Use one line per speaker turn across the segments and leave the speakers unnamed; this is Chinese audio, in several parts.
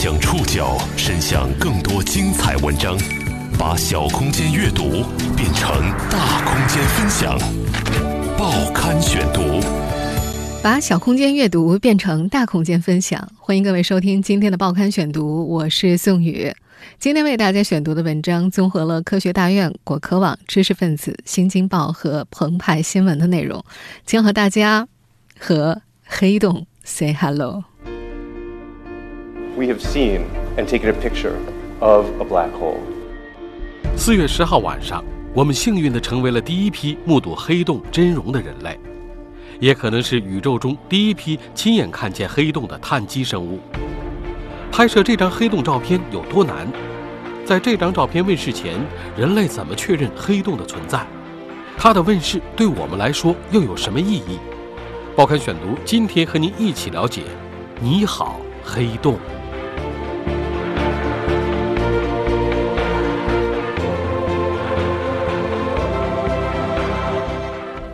将触角伸向更多精彩文章，把小空间阅读变成大空间分享。报刊选读，
把小空间阅读变成大空间分享。欢迎各位收听今天的报刊选读，我是宋宇。今天为大家选读的文章综合了科学大院、果壳网、知识分子、新京报和澎湃新闻的内容，将和大家和黑洞 say hello。
We have seen and taken a picture of a black hole.
四月十号晚上，我们幸运地成为了第一批目睹黑洞真容的人类，也可能是宇宙中第一批亲眼看见黑洞的碳基生物。拍摄这张黑洞照片有多难？在这张照片问世前，人类怎么确认黑洞的存在？它的问世对我们来说又有什么意义？报刊选读今天和您一起了解。你好，黑洞。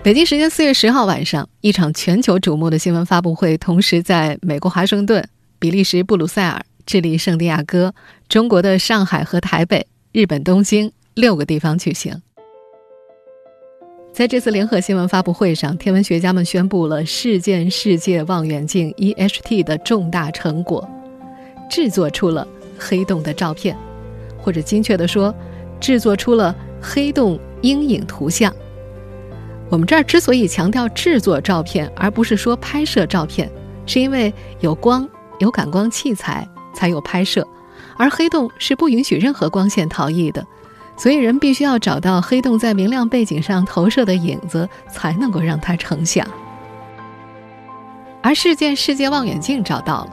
北京时间四月十号晚上，一场全球瞩目的新闻发布会同时在美国华盛顿、比利时布鲁塞尔、智利圣地亚哥、中国的上海和台北、日本东京六个地方举行。在这次联合新闻发布会上，天文学家们宣布了事件世界望远镜 （EHT） 的重大成果，制作出了黑洞的照片，或者精确地说，制作出了黑洞阴影图像。我们这儿之所以强调制作照片，而不是说拍摄照片，是因为有光、有感光器材才有拍摄，而黑洞是不允许任何光线逃逸的，所以人必须要找到黑洞在明亮背景上投射的影子，才能够让它成像。而事件世界望远镜找到了。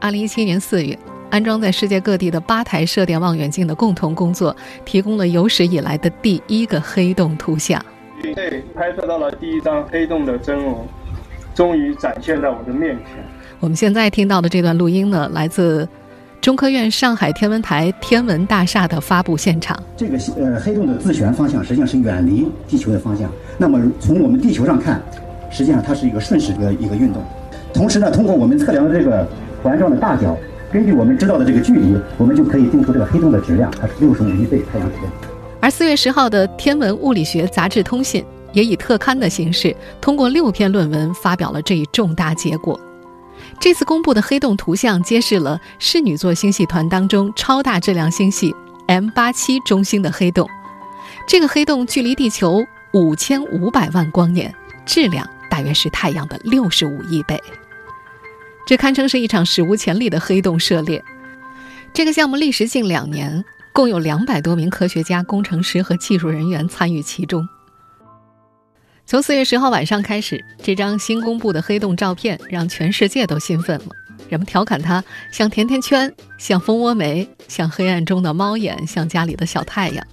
二零一七年四月，安装在世界各地的八台射电望远镜的共同工作，提供了有史以来的第一个黑洞图像。
对，拍摄到了第一张黑洞的真容，终于展现在我的面前。
我们现在听到的这段录音呢，来自中科院上海天文台天文大厦的发布现场。
这个呃黑洞的自旋方向实际上是远离地球的方向。那么从我们地球上看，实际上它是一个顺时的一个运动。同时呢，通过我们测量的这个环状的大小，根据我们知道的这个距离，我们就可以定出这个黑洞的质量，它是六十五亿倍太阳质量。
四月十号的《天文物理学杂志通信》也以特刊的形式，通过六篇论文发表了这一重大结果。这次公布的黑洞图像揭示了室女座星系团当中超大质量星系 M 八七中心的黑洞。这个黑洞距离地球五千五百万光年，质量大约是太阳的六十五亿倍。这堪称是一场史无前例的黑洞涉猎。这个项目历时近两年。共有两百多名科学家、工程师和技术人员参与其中。从四月十号晚上开始，这张新公布的黑洞照片让全世界都兴奋了。人们调侃它像甜甜圈，像蜂窝煤，像黑暗中的猫眼，像家里的小太阳。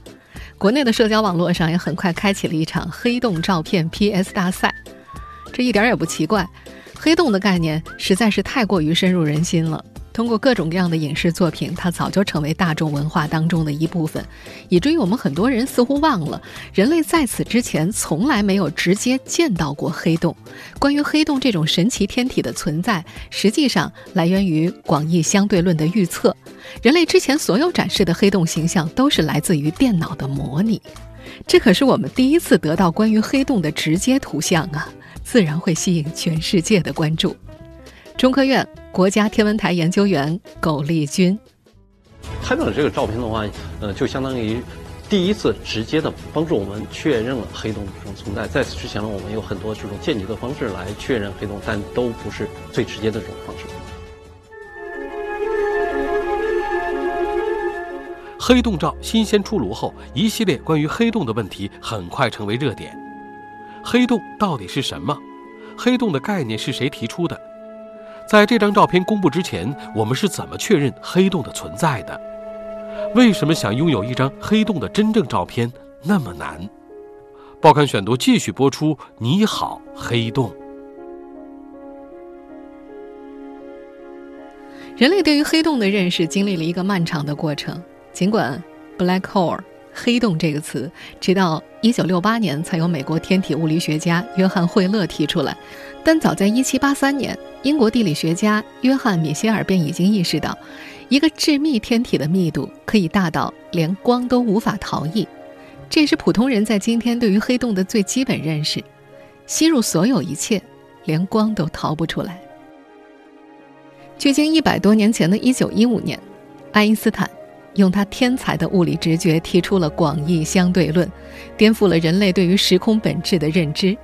国内的社交网络上也很快开启了一场黑洞照片 PS 大赛。这一点也不奇怪，黑洞的概念实在是太过于深入人心了。通过各种各样的影视作品，它早就成为大众文化当中的一部分，以至于我们很多人似乎忘了，人类在此之前从来没有直接见到过黑洞。关于黑洞这种神奇天体的存在，实际上来源于广义相对论的预测。人类之前所有展示的黑洞形象都是来自于电脑的模拟，这可是我们第一次得到关于黑洞的直接图像啊，自然会吸引全世界的关注。中科院国家天文台研究员苟利军
拍到了这个照片的话，呃，就相当于第一次直接的帮助我们确认了黑洞这种存在。在此之前呢，我们有很多这种间接的方式来确认黑洞，但都不是最直接的这种方式。
黑洞照新鲜出炉后，一系列关于黑洞的问题很快成为热点。黑洞到底是什么？黑洞的概念是谁提出的？在这张照片公布之前，我们是怎么确认黑洞的存在的？为什么想拥有一张黑洞的真正照片那么难？报刊选读继续播出。你好，黑洞。
人类对于黑洞的认识经历了一个漫长的过程。尽管 black hole 黑洞这个词，直到1968年才由美国天体物理学家约翰惠勒提出来。但早在1783年，英国地理学家约翰米歇尔便已经意识到，一个致密天体的密度可以大到连光都无法逃逸。这也是普通人在今天对于黑洞的最基本认识：吸入所有一切，连光都逃不出来。距今一百多年前的一九一五年，爱因斯坦。用他天才的物理直觉提出了广义相对论，颠覆了人类对于时空本质的认知。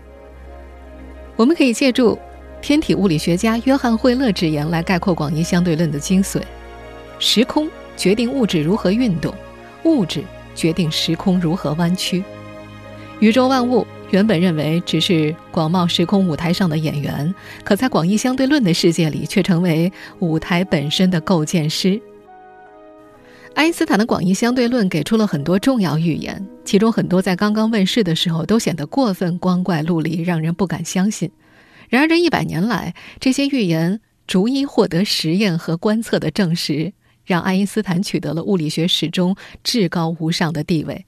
我们可以借助天体物理学家约翰惠勒之言来概括广义相对论的精髓：时空决定物质如何运动，物质决定时空如何弯曲。宇宙万物原本认为只是广袤时空舞台上的演员，可在广义相对论的世界里，却成为舞台本身的构建师。爱因斯坦的广义相对论给出了很多重要预言，其中很多在刚刚问世的时候都显得过分光怪陆离，让人不敢相信。然而，这一百年来，这些预言逐一获得实验和观测的证实，让爱因斯坦取得了物理学史中至高无上的地位。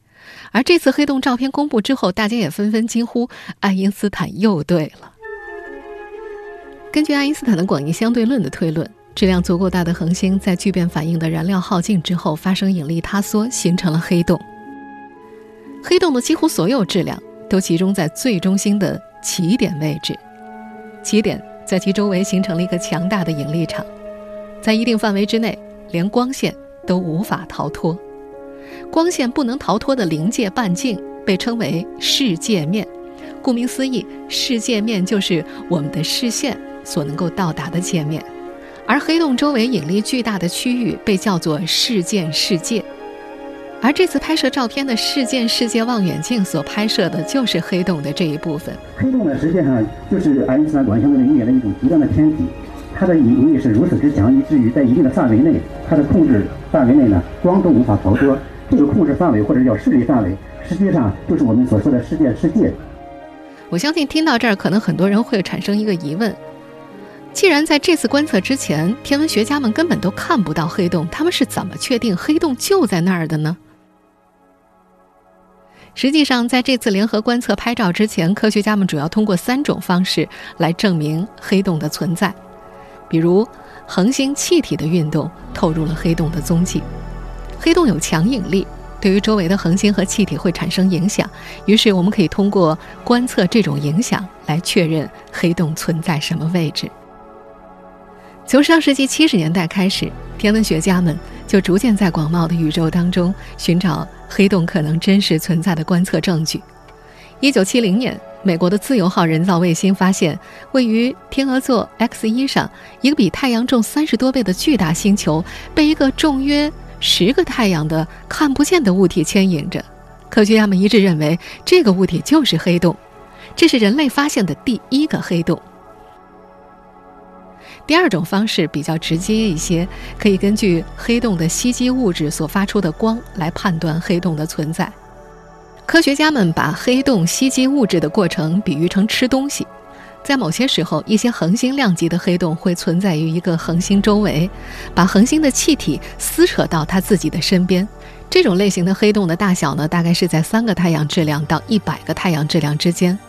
而这次黑洞照片公布之后，大家也纷纷惊呼：“爱因斯坦又对了。”根据爱因斯坦的广义相对论的推论。质量足够大的恒星在聚变反应的燃料耗尽之后发生引力塌缩，形成了黑洞。黑洞的几乎所有质量都集中在最中心的起点位置，起点在其周围形成了一个强大的引力场，在一定范围之内，连光线都无法逃脱。光线不能逃脱的临界半径被称为视界面，顾名思义，视界面就是我们的视线所能够到达的界面。而黑洞周围引力巨大的区域被叫做事件世界，而这次拍摄照片的事件世界望远镜所拍摄的就是黑洞的这一部分。
黑洞呢，实际上就是爱因斯坦广义相对论预言的一种极端的天体，它的引力是如此之强，以至于在一定的范围内，它的控制范围内呢，光都无法逃脱。这个控制范围或者叫视力范围，实际上就是我们所说的事件世界。
我相信听到这儿，可能很多人会产生一个疑问。既然在这次观测之前，天文学家们根本都看不到黑洞，他们是怎么确定黑洞就在那儿的呢？实际上，在这次联合观测拍照之前，科学家们主要通过三种方式来证明黑洞的存在，比如恒星气体的运动透露了黑洞的踪迹。黑洞有强引力，对于周围的恒星和气体会产生影响，于是我们可以通过观测这种影响来确认黑洞存在什么位置。从上世纪七十年代开始，天文学家们就逐渐在广袤的宇宙当中寻找黑洞可能真实存在的观测证据。一九七零年，美国的自由号人造卫星发现，位于天鹅座 X 一上一个比太阳重三十多倍的巨大星球，被一个重约十个太阳的看不见的物体牵引着。科学家们一致认为，这个物体就是黑洞。这是人类发现的第一个黑洞。第二种方式比较直接一些，可以根据黑洞的吸积物质所发出的光来判断黑洞的存在。科学家们把黑洞吸积物质的过程比喻成吃东西，在某些时候，一些恒星量级的黑洞会存在于一个恒星周围，把恒星的气体撕扯到它自己的身边。这种类型的黑洞的大小呢，大概是在三个太阳质量到一百个太阳质量之间。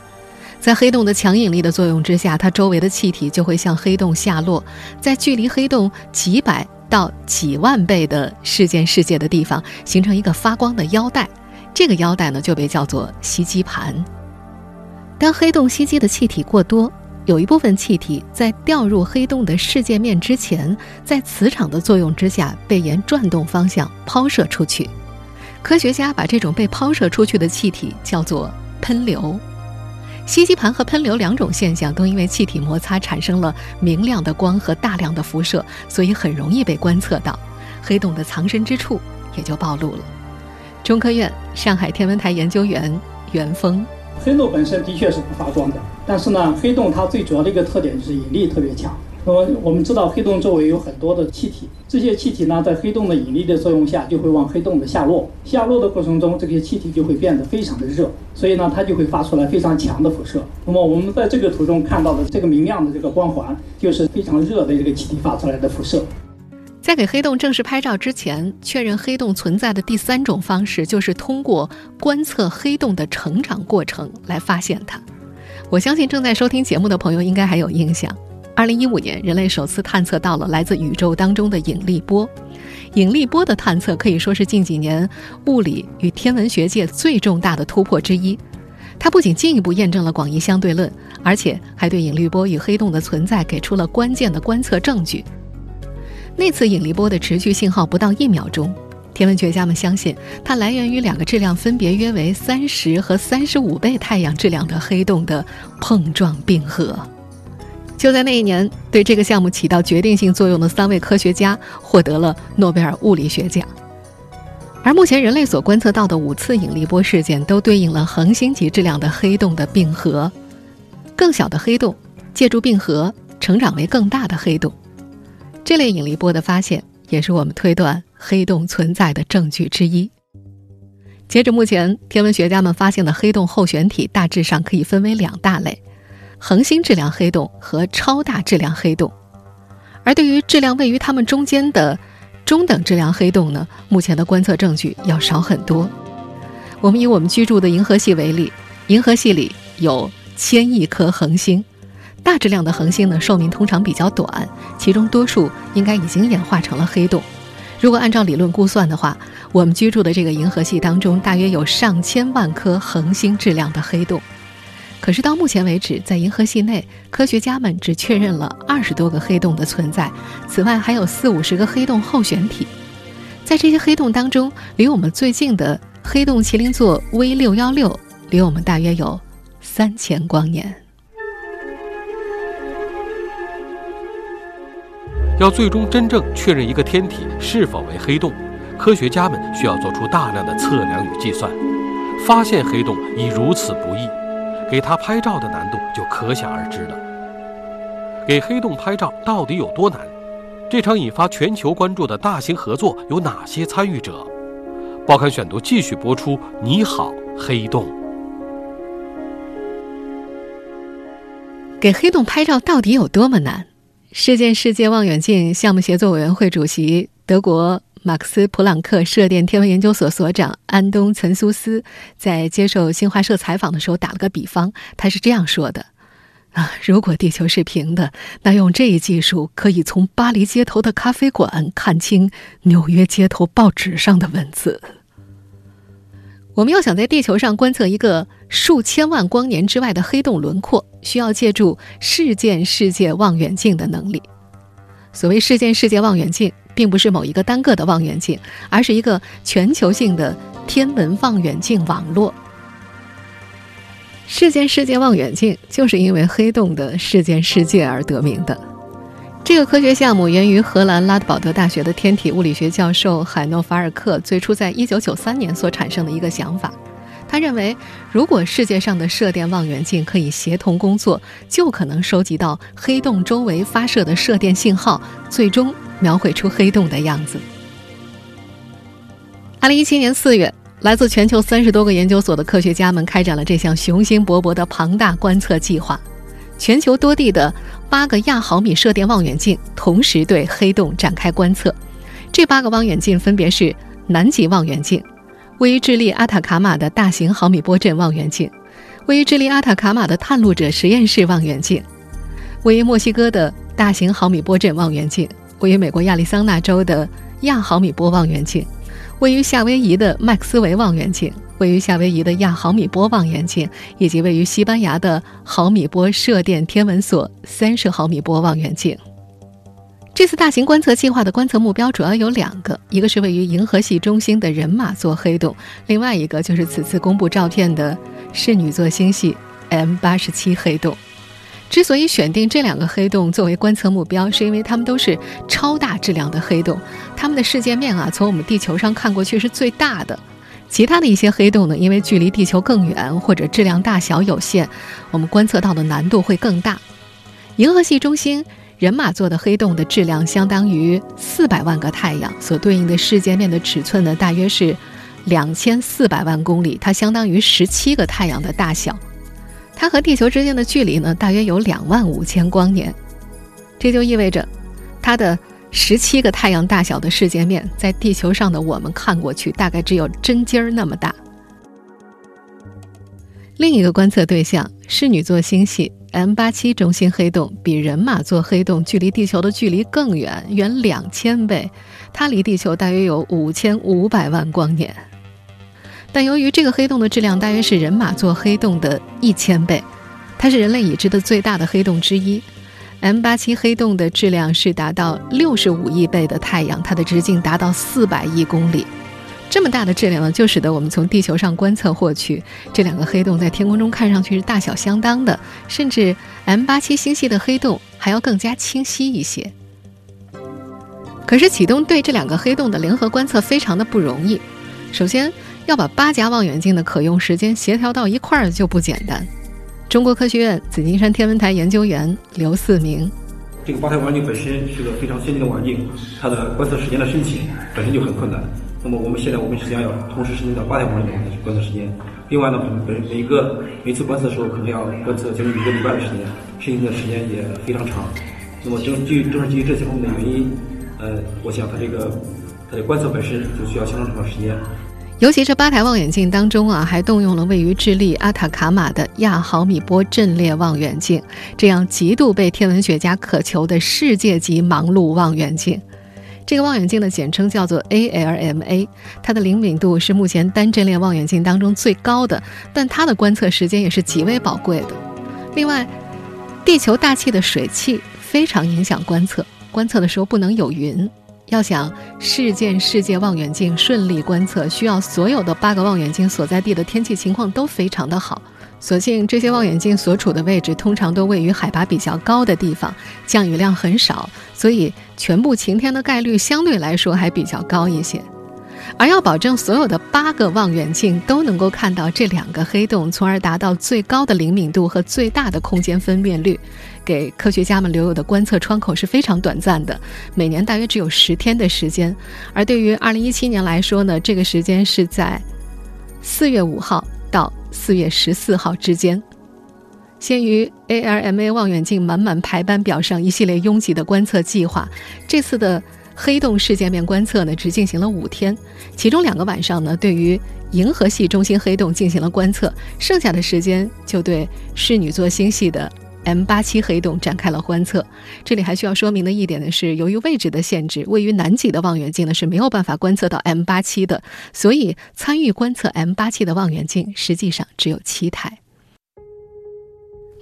在黑洞的强引力的作用之下，它周围的气体就会向黑洞下落，在距离黑洞几百到几万倍的事件世界的地方，形成一个发光的腰带。这个腰带呢，就被叫做吸积盘。当黑洞吸积的气体过多，有一部分气体在掉入黑洞的世界面之前，在磁场的作用之下，被沿转动方向抛射出去。科学家把这种被抛射出去的气体叫做喷流。吸积盘和喷流两种现象都因为气体摩擦产生了明亮的光和大量的辐射，所以很容易被观测到，黑洞的藏身之处也就暴露了。中科院上海天文台研究员袁峰：
黑洞本身的确是不发光的，但是呢，黑洞它最主要的一个特点就是引力特别强。那么我们知道黑洞周围有很多的气体，这些气体呢在黑洞的引力的作用下就会往黑洞的下落，下落的过程中这些气体就会变得非常的热，所以呢它就会发出来非常强的辐射。那么我们在这个图中看到的这个明亮的这个光环，就是非常热的这个气体发出来的辐射。
在给黑洞正式拍照之前，确认黑洞存在的第三种方式，就是通过观测黑洞的成长过程来发现它。我相信正在收听节目的朋友应该还有印象，二零一五年人类首次探测到了来自宇宙当中的引力波。引力波的探测可以说是近几年物理与天文学界最重大的突破之一。它不仅进一步验证了广义相对论，而且还对引力波与黑洞的存在给出了关键的观测证据。那次引力波的持续信号不到一秒钟，天文学家们相信它来源于两个质量分别约为三十和三十五倍太阳质量的黑洞的碰撞并合。就在那一年，对这个项目起到决定性作用的三位科学家获得了诺贝尔物理学奖。而目前人类所观测到的五次引力波事件，都对应了恒星级质量的黑洞的并合。更小的黑洞借助并合成长为更大的黑洞。这类引力波的发现，也是我们推断黑洞存在的证据之一。截至目前，天文学家们发现的黑洞候选体大致上可以分为两大类：恒星质量黑洞和超大质量黑洞。而对于质量位于它们中间的中等质量黑洞呢，目前的观测证据要少很多。我们以我们居住的银河系为例，银河系里有千亿颗恒星。大质量的恒星呢，寿命通常比较短，其中多数应该已经演化成了黑洞。如果按照理论估算的话，我们居住的这个银河系当中，大约有上千万颗恒星质量的黑洞。可是到目前为止，在银河系内，科学家们只确认了二十多个黑洞的存在，此外还有四五十个黑洞候选体。在这些黑洞当中，离我们最近的黑洞麒麟座 V 六幺六，离我们大约有三千光年。
要最终真正确认一个天体是否为黑洞，科学家们需要做出大量的测量与计算。发现黑洞已如此不易，给它拍照的难度就可想而知了。给黑洞拍照到底有多难？这场引发全球关注的大型合作有哪些参与者？报刊选读继续播出。你好，黑洞。
给黑洞拍照到底有多么难？世界世界望远镜项目协作委员会主席、德国马克思普朗克射电天文研究所所长安东·岑苏斯在接受新华社采访的时候打了个比方，他是这样说的：“啊，如果地球是平的，那用这一技术可以从巴黎街头的咖啡馆看清纽约街头报纸上的文字。我们要想在地球上观测一个数千万光年之外的黑洞轮廓。”需要借助事件世界望远镜的能力。所谓事件世界望远镜，并不是某一个单个的望远镜，而是一个全球性的天文望远镜网络。事件世界望远镜就是因为黑洞的事件世界而得名的。这个科学项目源于荷兰拉德堡德大学的天体物理学教授海诺法尔克最初在一九九三年所产生的一个想法。他认为，如果世界上的射电望远镜可以协同工作，就可能收集到黑洞周围发射的射电信号，最终描绘出黑洞的样子。二零一七年四月，来自全球三十多个研究所的科学家们开展了这项雄心勃勃的庞大观测计划。全球多地的八个亚毫米射电望远镜同时对黑洞展开观测。这八个望远镜分别是南极望远镜。位于智利阿塔卡马的大型毫米波阵望远镜，位于智利阿塔卡马的探路者实验室望远镜，位于墨西哥的大型毫米波阵望远镜，位于美国亚利桑那州的亚毫米波望远镜，位于夏威夷的麦克斯韦望远镜，位于夏威夷的亚毫米波望远镜，以及位于西班牙的毫米波射电天文所三十毫米波望远镜。这次大型观测计划的观测目标主要有两个，一个是位于银河系中心的人马座黑洞，另外一个就是此次公布照片的室女座星系 M 八十七黑洞。之所以选定这两个黑洞作为观测目标，是因为它们都是超大质量的黑洞，它们的世界面啊，从我们地球上看过去是最大的。其他的一些黑洞呢，因为距离地球更远或者质量大小有限，我们观测到的难度会更大。银河系中心。人马座的黑洞的质量相当于四百万个太阳，所对应的世界面的尺寸呢，大约是两千四百万公里，它相当于十七个太阳的大小。它和地球之间的距离呢，大约有两万五千光年。这就意味着，它的十七个太阳大小的世界面，在地球上的我们看过去，大概只有针尖儿那么大。另一个观测对象是女座星系 M 八七中心黑洞，比人马座黑洞距离地球的距离更远，远两千倍。它离地球大约有五千五百万光年。但由于这个黑洞的质量大约是人马座黑洞的一千倍，它是人类已知的最大的黑洞之一。M 八七黑洞的质量是达到六十五亿倍的太阳，它的直径达到四百亿公里。这么大的质量呢，就使得我们从地球上观测获取这两个黑洞在天空中看上去是大小相当的，甚至 M 八七星系的黑洞还要更加清晰一些。可是启动对这两个黑洞的联合观测非常的不容易，首先要把八家望远镜的可用时间协调到一块儿就不简单。中国科学院紫金山天文台研究员刘四明，
这个八台望远镜本身是个非常先进的望远镜，它的观测时间的申请本身就很困难。那么我们现在我们实际上要同时申请到八台望远镜的观测时间。另外呢，每每个每次观测的时候可能要观测将近一个礼拜的时间，申请的时间也非常长。那么正基于正是基于这些方面的原因，呃，我想它这个它的观测本身就需要相当长的时间。
尤其这八台望远镜当中啊，还动用了位于智利阿塔卡马的亚毫米波阵列望远镜，这样极度被天文学家渴求的世界级盲路望远镜。这个望远镜的简称叫做 ALMA，它的灵敏度是目前单阵列望远镜当中最高的，但它的观测时间也是极为宝贵的。另外，地球大气的水汽非常影响观测，观测的时候不能有云。要想事件世界望远镜顺利观测，需要所有的八个望远镜所在地的天气情况都非常的好。所幸这些望远镜所处的位置通常都位于海拔比较高的地方，降雨量很少，所以全部晴天的概率相对来说还比较高一些。而要保证所有的八个望远镜都能够看到这两个黑洞，从而达到最高的灵敏度和最大的空间分辨率，给科学家们留有的观测窗口是非常短暂的，每年大约只有十天的时间。而对于2017年来说呢，这个时间是在4月5号到4月14号之间。鉴于 ALMA 望远镜满满排班表上一系列拥挤的观测计划，这次的。黑洞事件面观测呢，只进行了五天，其中两个晚上呢，对于银河系中心黑洞进行了观测，剩下的时间就对室女座星系的 M 八七黑洞展开了观测。这里还需要说明的一点呢是，由于位置的限制，位于南极的望远镜呢是没有办法观测到 M 八七的，所以参与观测 M 八七的望远镜实际上只有七台。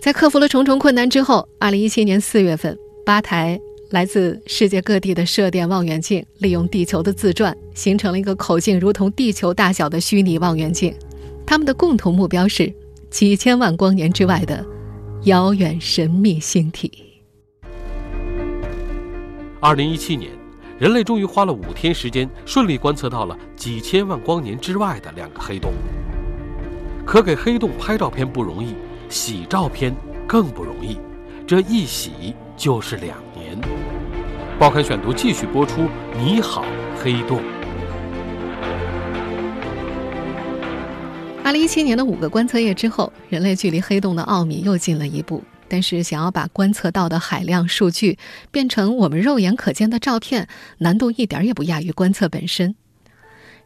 在克服了重重困难之后，二零一七年四月份，八台。来自世界各地的射电望远镜利用地球的自转，形成了一个口径如同地球大小的虚拟望远镜。它们的共同目标是几千万光年之外的遥远神秘星体。
二零一七年，人类终于花了五天时间，顺利观测到了几千万光年之外的两个黑洞。可给黑洞拍照片不容易，洗照片更不容易，这一洗就是两年。报刊选读继续播出。你好，黑洞。
二零一七年的五个观测夜之后，人类距离黑洞的奥秘又近了一步。但是，想要把观测到的海量数据变成我们肉眼可见的照片，难度一点也不亚于观测本身。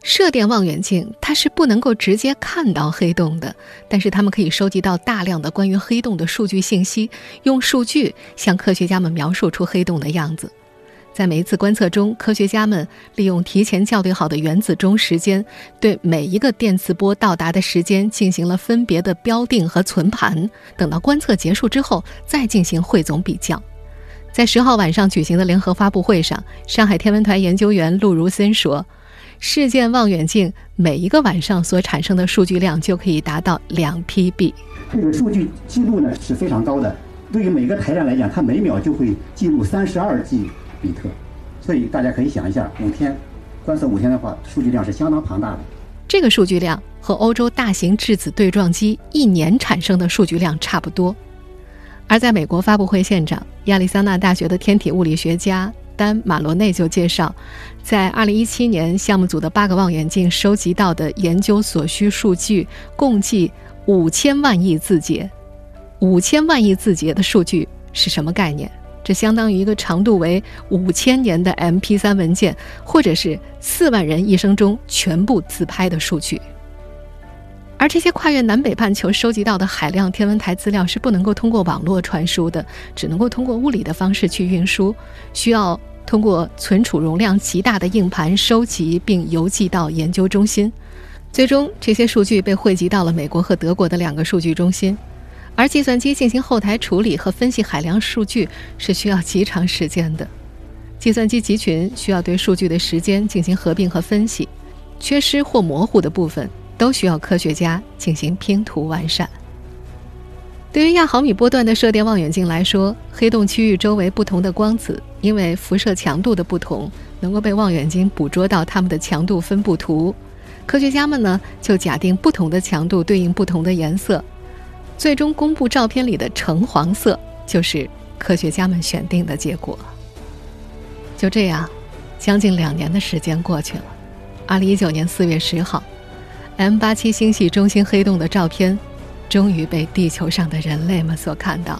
射电望远镜它是不能够直接看到黑洞的，但是它们可以收集到大量的关于黑洞的数据信息，用数据向科学家们描述出黑洞的样子。在每一次观测中，科学家们利用提前校对好的原子钟时间，对每一个电磁波到达的时间进行了分别的标定和存盘。等到观测结束之后，再进行汇总比较。在十号晚上举行的联合发布会上，上海天文台研究员陆如森说：“事件望远镜每一个晚上所产生的数据量就可以达到两 PB。
这个数据记录呢是非常高的。对于每个台站来讲，它每秒就会记录三十二 G。”比特，所以大家可以想一下，五天观测五天的话，数据量是相当庞大的。
这个数据量和欧洲大型质子对撞机一年产生的数据量差不多。而在美国发布会现场，亚利桑那大学的天体物理学家丹马罗内就介绍，在2017年项目组的八个望远镜收集到的研究所需数据共计五千万亿字节。五千万亿字节的数据是什么概念？这相当于一个长度为五千年的 MP3 文件，或者是四万人一生中全部自拍的数据。而这些跨越南北半球收集到的海量天文台资料是不能够通过网络传输的，只能够通过物理的方式去运输，需要通过存储容量极大的硬盘收集并邮寄到研究中心。最终，这些数据被汇集到了美国和德国的两个数据中心，而计算机进行后台处理和分析海量数据是需要极长时间的。计算机集群需要对数据的时间进行合并和分析，缺失或模糊的部分。都需要科学家进行拼图完善。对于亚毫米波段的射电望远镜来说，黑洞区域周围不同的光子，因为辐射强度的不同，能够被望远镜捕捉到它们的强度分布图。科学家们呢，就假定不同的强度对应不同的颜色，最终公布照片里的橙黄色就是科学家们选定的结果。就这样，将近两年的时间过去了。二零一九年四月十号。M 八七星系中心黑洞的照片，终于被地球上的人类们所看到。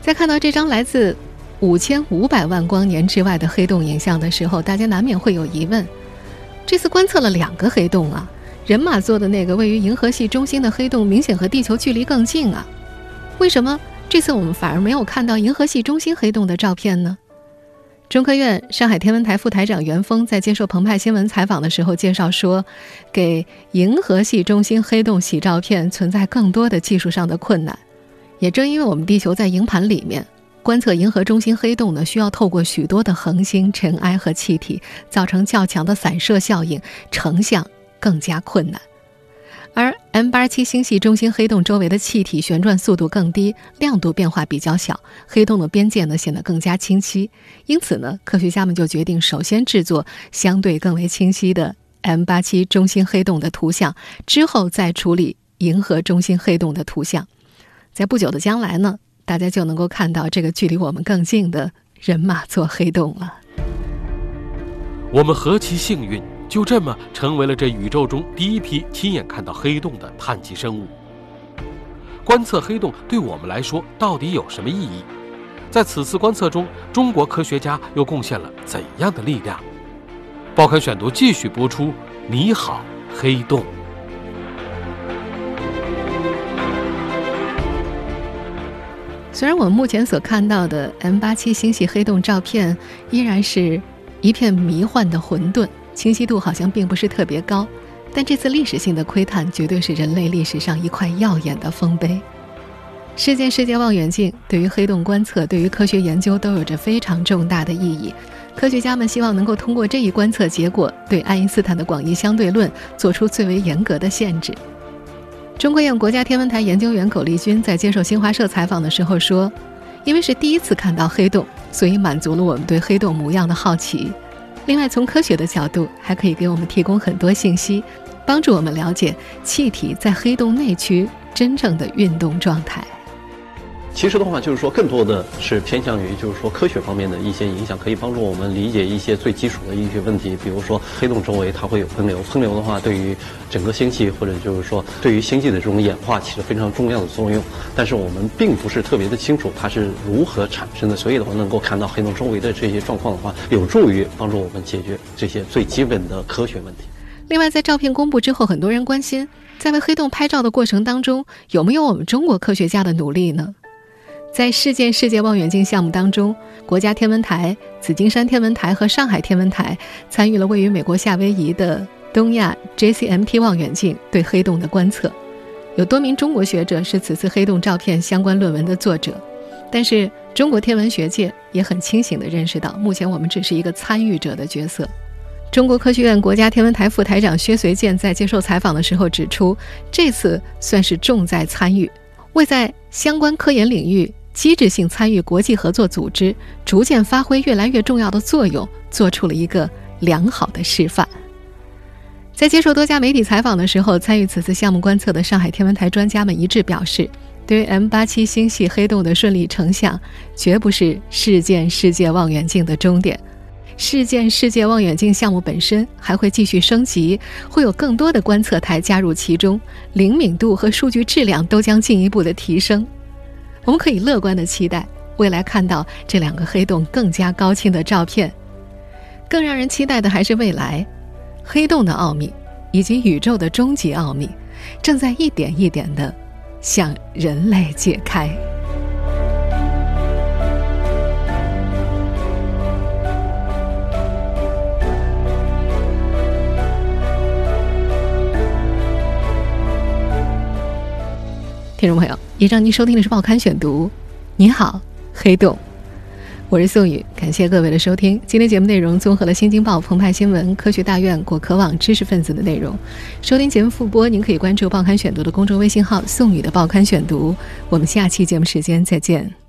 在看到这张来自五千五百万光年之外的黑洞影像的时候，大家难免会有疑问：这次观测了两个黑洞啊，人马座的那个位于银河系中心的黑洞明显和地球距离更近啊，为什么这次我们反而没有看到银河系中心黑洞的照片呢？中科院上海天文台副台长袁峰在接受澎湃新闻采访的时候介绍说，给银河系中心黑洞洗照片存在更多的技术上的困难。也正因为我们地球在银盘里面，观测银河中心黑洞呢，需要透过许多的恒星、尘埃和气体，造成较强的散射效应，成像更加困难。M 八七星系中心黑洞周围的气体旋转速度更低，亮度变化比较小，黑洞的边界呢显得更加清晰。因此呢，科学家们就决定首先制作相对更为清晰的 M 八七中心黑洞的图像，之后再处理银河中心黑洞的图像。在不久的将来呢，大家就能够看到这个距离我们更近的人马座黑洞了。
我们何其幸运！就这么成为了这宇宙中第一批亲眼看到黑洞的碳基生物。观测黑洞对我们来说到底有什么意义？在此次观测中，中国科学家又贡献了怎样的力量？报刊选读继续播出。你好，黑洞。
虽然我们目前所看到的 M 八七星系黑洞照片依然是一片迷幻的混沌。清晰度好像并不是特别高，但这次历史性的窥探绝对是人类历史上一块耀眼的丰碑。事件世界望远镜对于黑洞观测、对于科学研究都有着非常重大的意义。科学家们希望能够通过这一观测结果，对爱因斯坦的广义相对论做出最为严格的限制。中科院国家天文台研究员苟立军在接受新华社采访的时候说：“因为是第一次看到黑洞，所以满足了我们对黑洞模样的好奇。”另外，从科学的角度，还可以给我们提供很多信息，帮助我们了解气体在黑洞内区真正的运动状态。
其实的话，就是说，更多的是偏向于，就是说，科学方面的一些影响，可以帮助我们理解一些最基础的一些问题。比如说，黑洞周围它会有喷流，喷流的话，对于整个星系或者就是说，对于星系的这种演化起着非常重要的作用。但是我们并不是特别的清楚它是如何产生的，所以的话，能够看到黑洞周围的这些状况的话，有助于帮助我们解决这些最基本的科学问题。
另外，在照片公布之后，很多人关心，在为黑洞拍照的过程当中，有没有我们中国科学家的努力呢？在事件世界望远镜项目当中，国家天文台、紫金山天文台和上海天文台参与了位于美国夏威夷的东亚 JCMT 望远镜对黑洞的观测。有多名中国学者是此次黑洞照片相关论文的作者，但是中国天文学界也很清醒地认识到，目前我们只是一个参与者的角色。中国科学院国家天文台副台长薛随建在接受采访的时候指出，这次算是重在参与，为在相关科研领域。机制性参与国际合作组织，逐渐发挥越来越重要的作用，做出了一个良好的示范。在接受多家媒体采访的时候，参与此次项目观测的上海天文台专家们一致表示，对于 M 八七星系黑洞的顺利成像，绝不是事件世界望远镜的终点。事件世界望远镜项目本身还会继续升级，会有更多的观测台加入其中，灵敏度和数据质量都将进一步的提升。我们可以乐观的期待，未来看到这两个黑洞更加高清的照片。更让人期待的还是未来，黑洞的奥秘以及宇宙的终极奥秘，正在一点一点的向人类解开。听众朋友，以上您收听的是《报刊选读》，你好，黑洞。我是宋宇，感谢各位的收听。今天节目内容综合了《新京报》、澎湃新闻、科学大院、果壳网、知识分子的内容。收听节目复播，您可以关注《报刊选读》的公众微信号“宋宇的报刊选读”。我们下期节目时间再见。